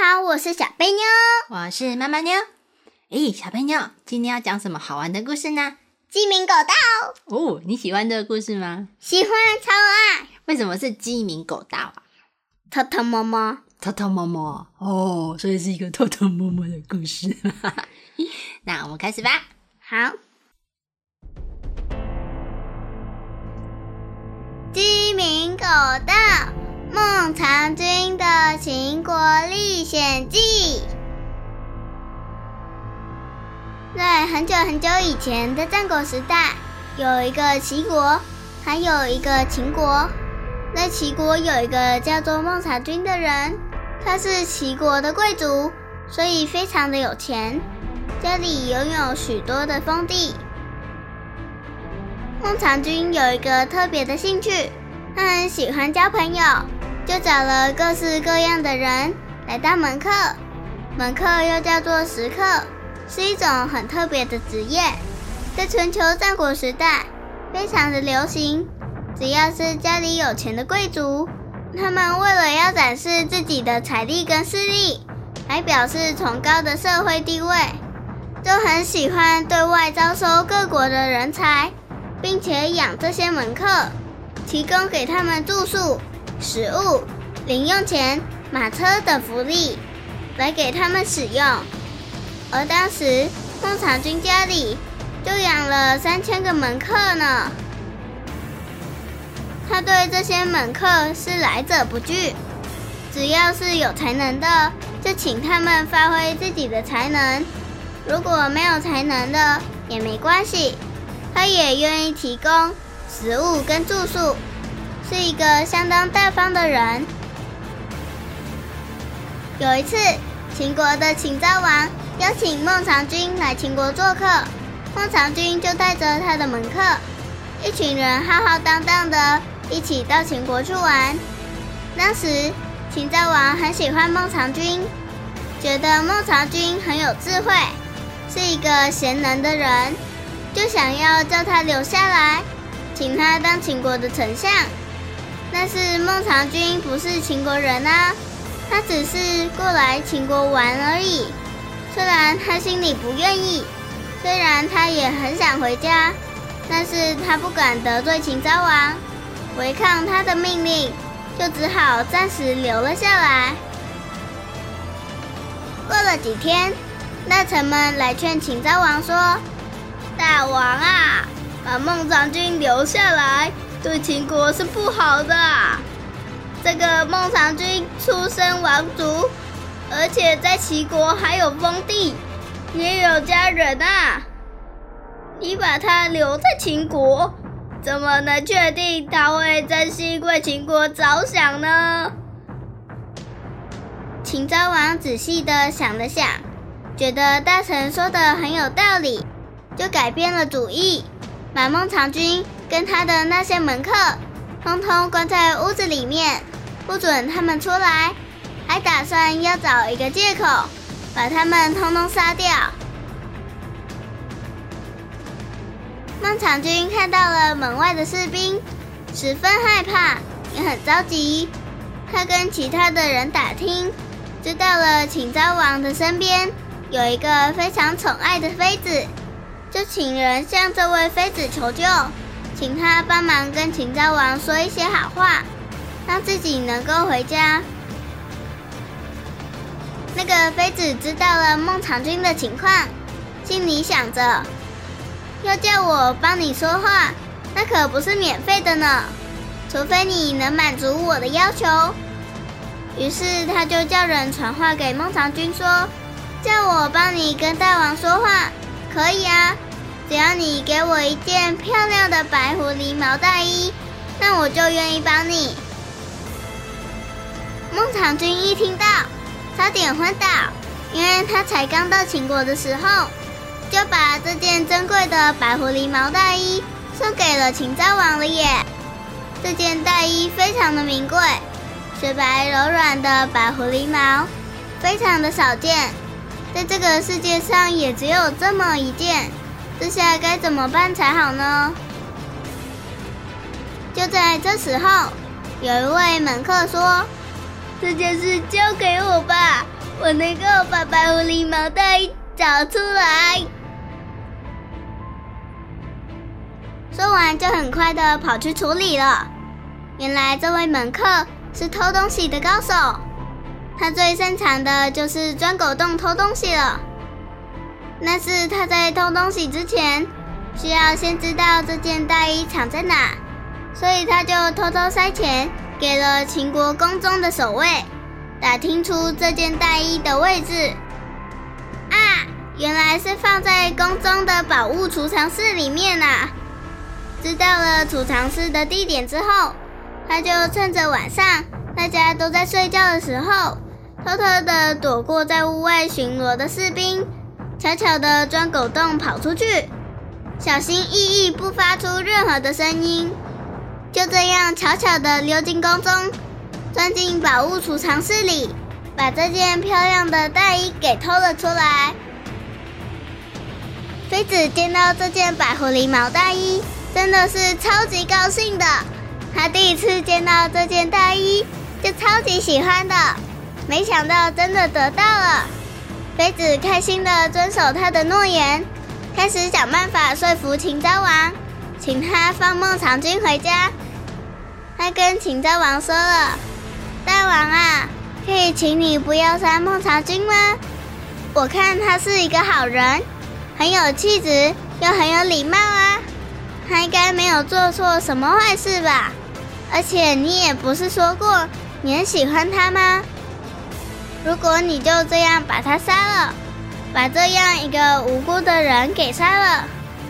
好，我是小贝妞，我是妈妈妞。诶，小贝妞，今天要讲什么好玩的故事呢？鸡鸣狗盗。哦，你喜欢这个故事吗？喜欢，超爱。为什么是鸡鸣狗盗啊？偷偷摸摸，偷偷摸摸哦，所以是一个偷偷摸摸的故事。那我们开始吧。好。鸡鸣狗盗，孟尝君的秦国历险记。在很久很久以前的战国时代，有一个齐国，还有一个秦国。在齐国有一个叫做孟尝君的人，他是齐国的贵族，所以非常的有钱，家里拥有许多的封地。孟尝君有一个特别的兴趣，他很喜欢交朋友，就找了各式各样的人来当门客。门客又叫做食客，是一种很特别的职业，在春秋战国时代非常的流行。只要是家里有钱的贵族，他们为了要展示自己的财力跟势力，来表示崇高的社会地位，就很喜欢对外招收各国的人才，并且养这些门客，提供给他们住宿、食物、零用钱、马车等福利，来给他们使用。而当时孟尝君家里就养了三千个门客呢。他对这些门客是来者不拒，只要是有才能的，就请他们发挥自己的才能；如果没有才能的也没关系，他也愿意提供食物跟住宿，是一个相当大方的人。有一次，秦国的秦昭王邀请孟尝君来秦国做客，孟尝君就带着他的门客，一群人浩浩荡荡的。一起到秦国去玩。当时秦昭王很喜欢孟尝君，觉得孟尝君很有智慧，是一个贤能的人，就想要叫他留下来，请他当秦国的丞相。但是孟尝君不是秦国人啊，他只是过来秦国玩而已。虽然他心里不愿意，虽然他也很想回家，但是他不敢得罪秦昭王。违抗他的命令，就只好暂时留了下来。过了几天，大臣们来劝秦昭王说：“大王啊，把孟尝君留下来，对秦国是不好的。这个孟尝君出身王族，而且在齐国还有封地，也有家人啊。你把他留在秦国。”怎么能确定他会真心为秦国着想呢？秦昭王仔细的想了想，觉得大臣说的很有道理，就改变了主意，把孟尝君跟他的那些门客，通通关在屋子里面，不准他们出来，还打算要找一个借口，把他们通通杀掉。孟尝君看到了门外的士兵，十分害怕，也很着急。他跟其他的人打听，知道了秦昭王的身边有一个非常宠爱的妃子，就请人向这位妃子求救，请他帮忙跟秦昭王说一些好话，让自己能够回家。那个妃子知道了孟尝君的情况，心里想着。要叫我帮你说话，那可不是免费的呢。除非你能满足我的要求。于是他就叫人传话给孟尝君说：“叫我帮你跟大王说话，可以啊。只要你给我一件漂亮的白狐狸毛大衣，那我就愿意帮你。”孟尝君一听到，差点昏倒，因为他才刚到秦国的时候，就把这件珍贵的白狐狸毛大衣送给了秦昭王了耶。这件大衣非常的名贵，雪白柔软的白狐狸毛，非常的少见，在这个世界上也只有这么一件。这下该怎么办才好呢？就在这时候，有一位门客说：“这件事交给我吧，我能够把白狐狸毛袋找出来。”说完就很快的跑去处理了。原来这位门客是偷东西的高手，他最擅长的就是钻狗洞偷东西了。那是他在偷东西之前，需要先知道这件大衣藏在哪，所以他就偷偷塞钱给了秦国宫中的守卫，打听出这件大衣的位置。啊，原来是放在宫中的宝物储藏室里面啊！知道了储藏室的地点之后，他就趁着晚上大家都在睡觉的时候，偷偷的躲过在屋外巡逻的士兵。悄悄地钻狗洞跑出去，小心翼翼不发出任何的声音，就这样悄悄地溜进宫中，钻进宝物储藏室里，把这件漂亮的大衣给偷了出来。妃子见到这件白狐狸毛大衣，真的是超级高兴的。她第一次见到这件大衣，就超级喜欢的，没想到真的得到了。妃子开心地遵守他的诺言，开始想办法说服秦昭王，请他放孟尝君回家。他跟秦昭王说了：“大王啊，可以请你不要杀孟尝君吗？我看他是一个好人，很有气质，又很有礼貌啊。他应该没有做错什么坏事吧？而且你也不是说过你很喜欢他吗？”如果你就这样把他杀了，把这样一个无辜的人给杀了，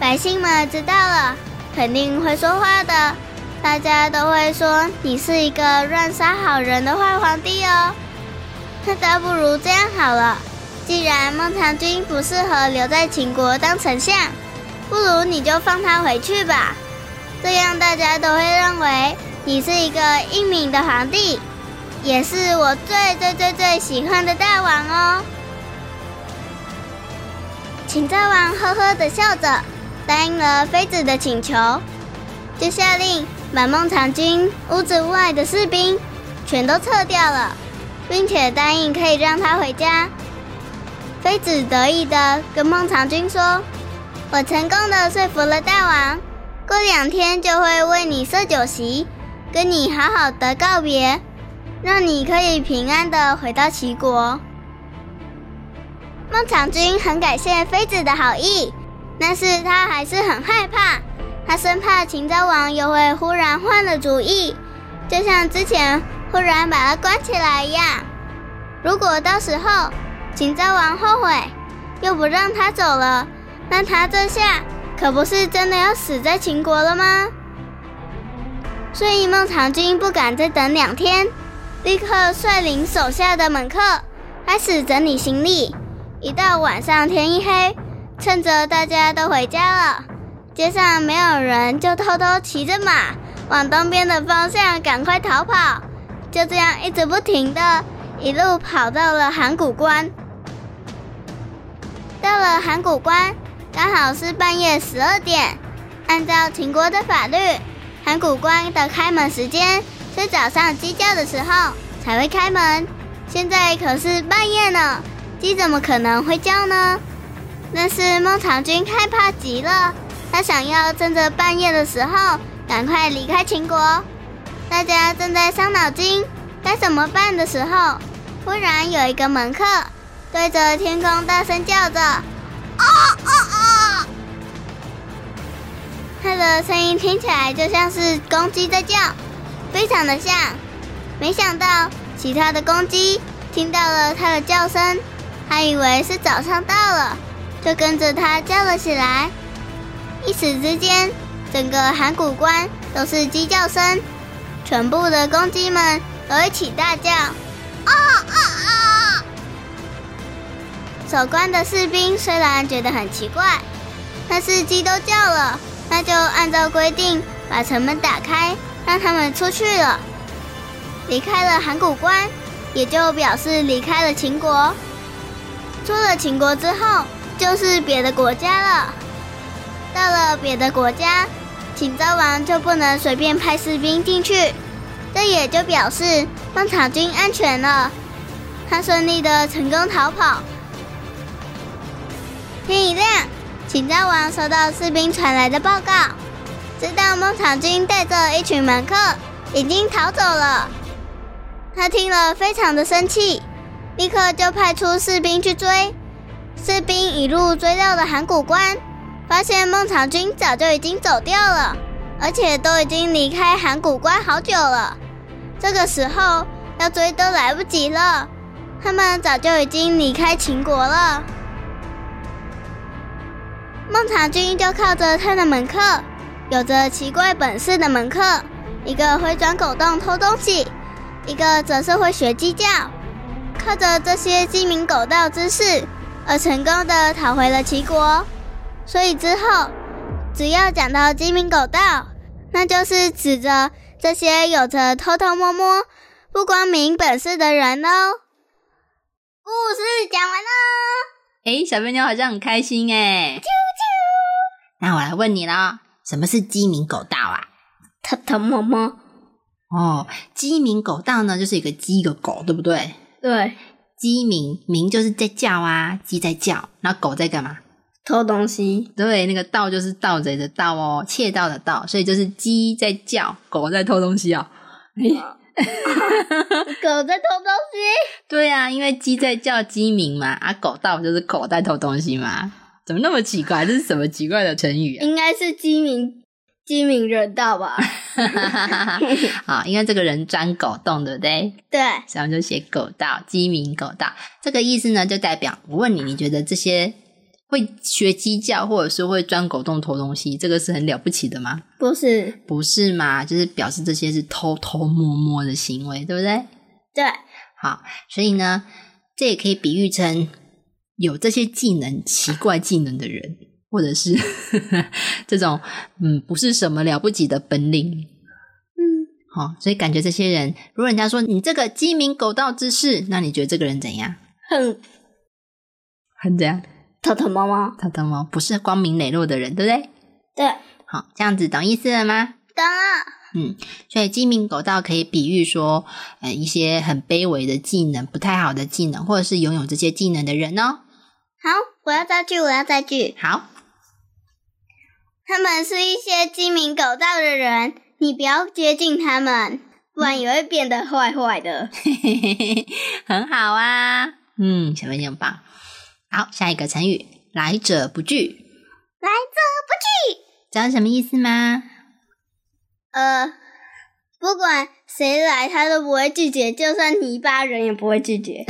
百姓们知道了肯定会说话的，大家都会说你是一个乱杀好人的坏皇帝哦。那倒不如这样好了，既然孟尝君不适合留在秦国当丞相，不如你就放他回去吧，这样大家都会认为你是一个英明的皇帝。也是我最最最最喜欢的大王哦！秦昭王呵呵的笑着，答应了妃子的请求，就下令把孟尝君屋子外的士兵全都撤掉了，并且答应可以让他回家。妃子得意的跟孟尝君说：“我成功的说服了大王，过两天就会为你设酒席，跟你好好的告别。”让你可以平安的回到齐国。孟尝君很感谢妃子的好意，但是他还是很害怕，他生怕秦昭王又会忽然换了主意，就像之前忽然把他关起来一样。如果到时候秦昭王后悔，又不让他走了，那他这下可不是真的要死在秦国了吗？所以孟尝君不敢再等两天。立刻率领手下的门客开始整理行李。一到晚上天一黑，趁着大家都回家了，街上没有人，就偷偷骑着马往东边的方向赶快逃跑。就这样一直不停的，一路跑到了函谷关。到了函谷关，刚好是半夜十二点。按照秦国的法律，函谷关的开门时间。是早上鸡叫的时候才会开门，现在可是半夜呢，鸡怎么可能会叫呢？但是孟尝君害怕极了，他想要趁着半夜的时候赶快离开秦国。大家正在伤脑筋该怎么办的时候，忽然有一个门客对着天空大声叫着：“啊啊啊！”他的声音听起来就像是公鸡在叫。非常的像，没想到其他的公鸡听到了它的叫声，还以为是早上到了，就跟着它叫了起来。一时之间，整个函谷关都是鸡叫声，全部的公鸡们都一起大叫：“啊啊啊！守关的士兵虽然觉得很奇怪，但是鸡都叫了，那就按照规定把城门打开，让他们出去了。离开了函谷关，也就表示离开了秦国。出了秦国之后，就是别的国家了。到了别的国家，秦昭王就不能随便派士兵进去，这也就表示孟尝君安全了。他顺利的成功逃跑。天一亮，秦昭王收到士兵传来的报告，知道孟尝君带着一群门客已经逃走了。他听了非常的生气，立刻就派出士兵去追。士兵一路追到了函谷关。发现孟尝君早就已经走掉了，而且都已经离开函谷关好久了。这个时候要追都来不及了，他们早就已经离开秦国了。孟尝君就靠着他的门客，有着奇怪本事的门客，一个会钻狗洞偷东西，一个则是会学鸡叫，靠着这些鸡鸣狗盗之事，而成功的逃回了齐国。所以之后，只要讲到鸡鸣狗盗，那就是指着这些有着偷偷摸摸、不光明本事的人喽。故事讲完喽。哎，小笨妞好像很开心哎。啾啾。那我来问你啦，什么是鸡鸣狗盗啊？偷偷摸摸。哦，鸡鸣狗盗呢，就是一个鸡一个狗，对不对？对。鸡鸣鸣就是在叫啊，鸡在叫，那狗在干嘛？偷东西，对，那个盗就是盗贼的盗哦，窃盗的盗，所以就是鸡在叫，狗在偷东西啊哦。狗在偷东西？对啊，因为鸡在叫鸡鸣嘛，啊，狗盗就是狗在偷东西嘛。怎么那么奇怪？这是什么奇怪的成语？啊 应该是鸡鸣，鸡鸣人盗吧？好，因为这个人钻狗洞，对不对？对，所以我们就写狗盗，鸡鸣狗盗。这个意思呢，就代表我问你，你觉得这些？会学鸡叫，或者是会钻狗洞偷东西，这个是很了不起的吗？不是，不是嘛？就是表示这些是偷偷摸摸的行为，对不对？对。好，所以呢，这也可以比喻成有这些技能、奇怪技能的人，或者是 这种嗯，不是什么了不起的本领。嗯，好，所以感觉这些人，如果人家说你这个鸡鸣狗盗之事，那你觉得这个人怎样？很 很怎样？偷偷摸摸，偷偷摸，不是光明磊落的人，对不对？对，好，这样子懂意思了吗？懂了。嗯，所以鸡鸣狗盗可以比喻说，呃，一些很卑微的技能，不太好的技能，或者是拥有这些技能的人哦。好，我要造句，我要造句。好，他们是一些鸡鸣狗盗的人，你不要接近他们，不然也会变得坏坏的。很好啊，嗯，小朋友很棒。好，下一个成语“来者不拒”。来者不拒，知道什么意思吗？呃，不管谁来，他都不会拒绝，就算泥巴人也不会拒绝。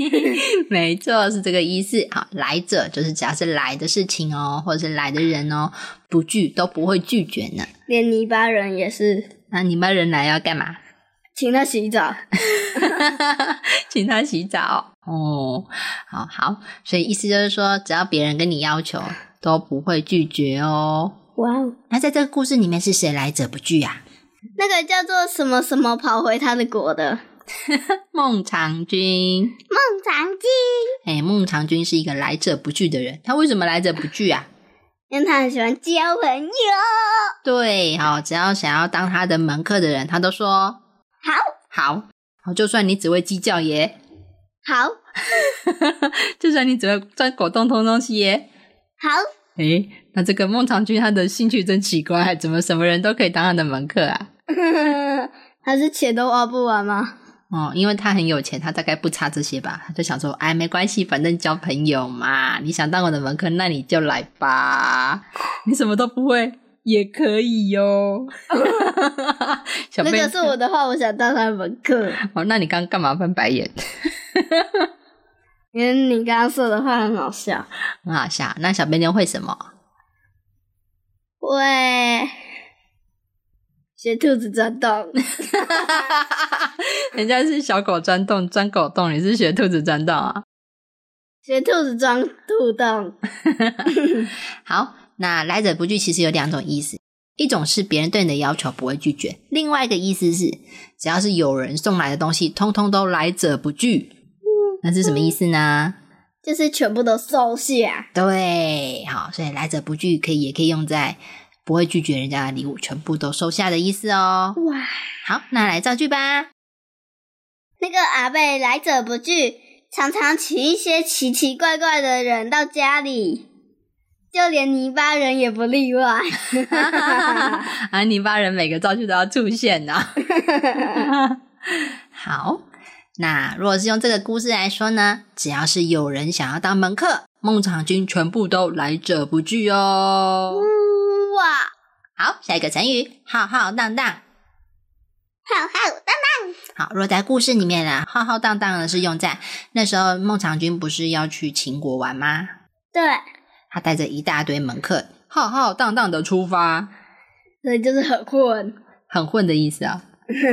没错，是这个意思。好，来者就是只要是来的事情哦，或者是来的人哦，不拒都不会拒绝呢。连泥巴人也是。那泥巴人来要干嘛？请他洗澡，请他洗澡哦，好好，所以意思就是说，只要别人跟你要求，都不会拒绝哦。哇哦！那在这个故事里面是谁来者不拒啊？那个叫做什么什么跑回他的国的 孟尝君。孟尝君，哎，孟尝君是一个来者不拒的人。他为什么来者不拒啊？因为他很喜欢交朋友。对，好，只要想要当他的门客的人，他都说。好好好，就算你只会鸡叫耶，好，就算你只会钻狗洞偷东西耶，好。诶，那这个孟尝君他的兴趣真奇怪，怎么什么人都可以当他的门客啊？他是钱都花不完吗？哦，因为他很有钱，他大概不差这些吧。他就想说，哎，没关系，反正交朋友嘛。你想当我的门客，那你就来吧。你什么都不会。也可以哟。那个是我的话，我想当他的门客。哦，那你刚刚干嘛翻白眼？因为你刚刚说的话很好笑，很好笑。那小笨妞会什么？会学兔子钻洞，人家是小狗钻洞钻狗洞，你是学兔子钻洞啊？学兔子钻兔洞。好，那来者不拒其实有两种意思，一种是别人对你的要求不会拒绝，另外一个意思是只要是有人送来的东西，通通都来者不拒。那是什么意思呢？就是全部都收下。对，好，所以来者不拒可以也可以用在不会拒绝人家的礼物，全部都收下的意思哦。哇，好，那来造句吧。那个阿贝来者不拒，常常请一些奇奇怪怪的人到家里，就连泥巴人也不例外。啊，泥巴人每个造句都要出现呢。好。那如果是用这个故事来说呢？只要是有人想要当门客，孟尝君全部都来者不拒哦。哇！好，下一个成语，浩浩荡荡。浩浩荡荡。好，若在故事里面呢，浩浩荡荡的是用在那时候孟尝君不是要去秦国玩吗？对。他带着一大堆门客，浩浩荡荡的出发。所以就是很混，很混的意思啊。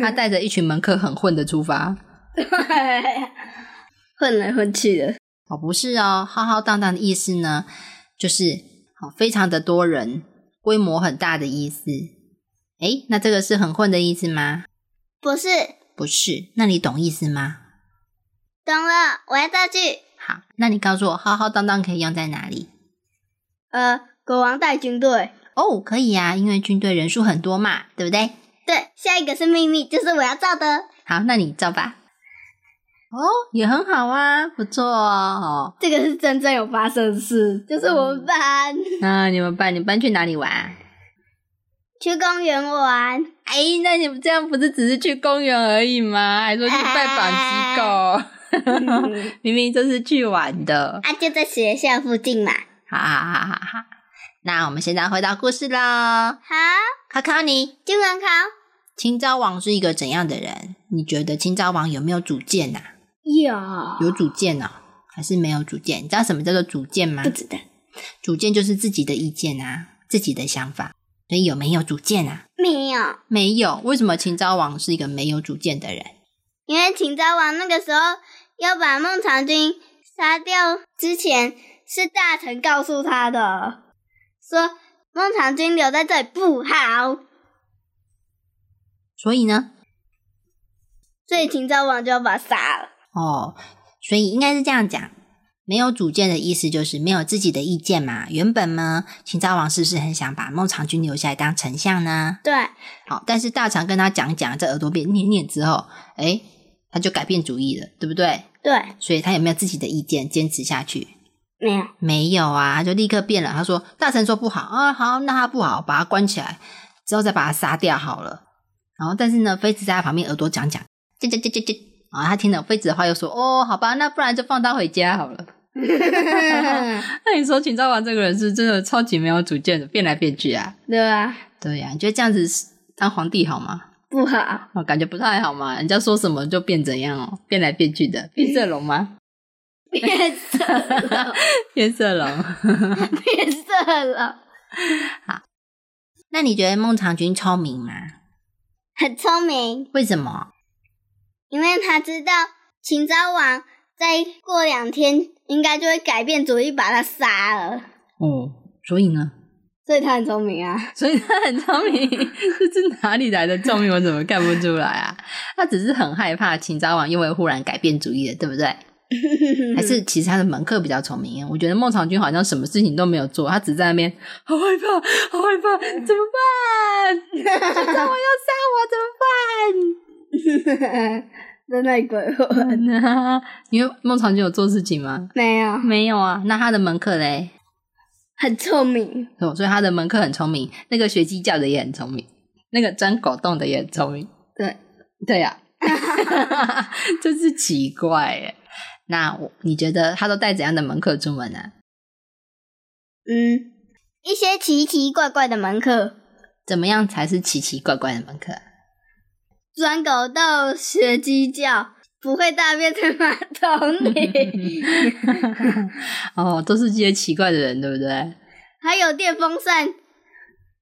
他带着一群门客，很混的出发。混来混去的哦，不是哦，浩浩荡荡的意思呢，就是好非常的多人，规模很大的意思。诶，那这个是很混的意思吗？不是，不是。那你懂意思吗？懂了，我要造句。好，那你告诉我，浩浩荡荡可以用在哪里？呃，国王带军队。哦，可以呀，因为军队人数很多嘛，对不对？对，下一个是秘密，就是我要造的。好，那你造吧。哦，也很好啊，不错哦。这个是真正有发生的事，就是我们班。那，你们班，你们班去哪里玩？去公园玩。哎，那你们这样不是只是去公园而已吗？还说去拜访机构，明明就是去玩的。啊，就在学校附近嘛。好好好好好，那我们现在回到故事喽。好，考考你，今晚考。秦昭王是一个怎样的人？你觉得秦昭王有没有主见呐？有有主见呢，还是没有主见？你知道什么叫做主见吗？不知道，主见就是自己的意见啊，自己的想法。所以有没有主见啊？没有，没有。为什么秦昭王是一个没有主见的人？因为秦昭王那个时候要把孟尝君杀掉之前，是大臣告诉他的，说孟尝君留在这里不好。所以呢？所以秦昭王就要把他杀了。哦，所以应该是这样讲，没有主见的意思就是没有自己的意见嘛。原本呢，秦昭王是不是很想把孟尝君留下来当丞相呢？对。好，但是大臣跟他讲讲，在耳朵边念念之后，哎，他就改变主意了，对不对？对。所以他有没有自己的意见，坚持下去？没有，没有啊，他就立刻变了。他说：“大臣说不好啊，好，那他不好，把他关起来，之后再把他杀掉好了。”然后，但是呢，妃子在他旁边耳朵讲讲，讲讲讲讲讲。啊，他听了妃子的话，又说：“哦，好吧，那不然就放他回家好了。”那你说秦昭王这个人是真的超级没有主见的，变来变去啊？对啊，对呀，你觉得这样子当皇帝好吗？不好，我感觉不太好嘛。人家说什么就变怎样哦，变来变去的，变色龙吗？变色龙，变色龙，变色龙。好，那你觉得孟尝君聪明吗？很聪明。为什么？因为他知道秦昭王再过两天应该就会改变主意把他杀了。哦，所以呢？所以他很聪明啊！所以他很聪明，这是哪里来的聪明？我怎么看不出来啊？他只是很害怕秦昭王因为忽然改变主意了，对不对？还是其实他的门客比较聪明？我觉得孟尝君好像什么事情都没有做，他只在那边好害怕，好害怕，怎么办？秦昭王要杀我，怎么办？在那里鬼混呢？因为孟尝君有做事情吗？没有，没有啊。那他的门客嘞？很聪明哦，所以他的门客很聪明。那个学鸡叫的也很聪明，那个钻狗洞的也很聪明。对，对呀，真是奇怪耶。那我你觉得他都带怎样的门客出门呢？嗯，一些奇奇怪怪的门客。怎么样才是奇奇怪怪的门客？钻狗洞、学鸡叫、不会大便在马桶里。哦，都是这些奇怪的人，对不对？还有电风扇，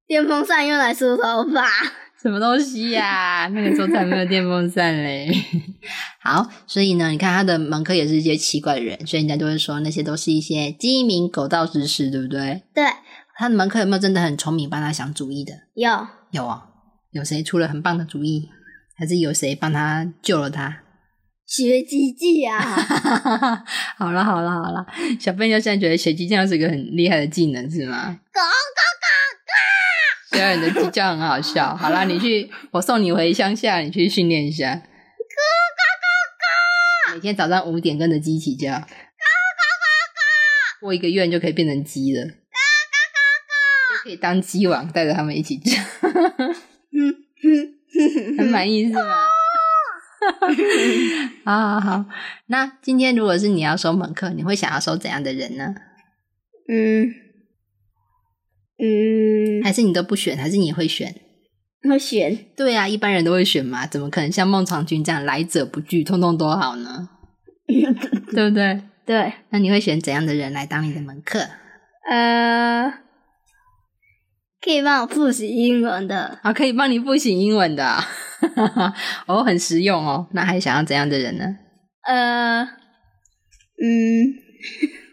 电风扇用来梳头发。什么东西呀、那个时候才没有电风扇嘞。好，所以呢，你看他的门客也是一些奇怪的人，所以人家就会说那些都是一些鸡鸣狗盗之事，对不对？对，他的门客有没有真的很聪明，帮他想主意的？有有啊，有谁出了很棒的主意，还是有谁帮他救了他？学鸡鸡啊，好了好了好了，小朋友现在觉得学鸡叫是一个很厉害的技能是吗？狗虽然你的鸡叫很好笑，好啦，你去，我送你回乡下，你去训练一下。每天早上五点跟着鸡一起叫。过一个月你就可以变成鸡了。就可以当鸡王，带着他们一起叫，很满意是吗？好好好，那今天如果是你要收门客，你会想要收怎样的人呢？嗯嗯，还是你都不选？还是你会选？会选对啊，一般人都会选嘛，怎么可能像孟尝君这样来者不拒，通通都好呢？对不对？对，那你会选怎样的人来当你的门客？呃，可以帮我复习英文的，啊，可以帮你复习英文的啊，哦，很实用哦。那还想要怎样的人呢？呃，嗯，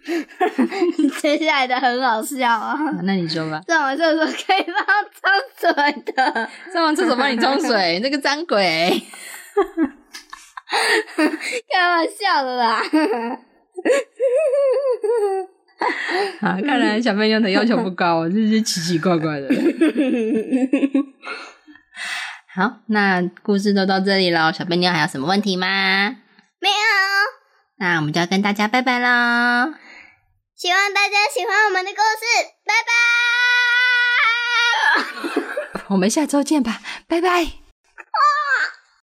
接下来的很好笑啊。啊那你说吧。上完厕所可以帮我冲水的，上完厕所帮你冲水，那个脏鬼。开玩笑的啦。啊，看来小朋友的要求不高哦，这是奇奇怪怪的。好，那故事都到这里了，小朋友还有什么问题吗？没有，那我们就要跟大家拜拜喽。希望大家喜欢我们的故事，拜拜。我们下周见吧，拜拜。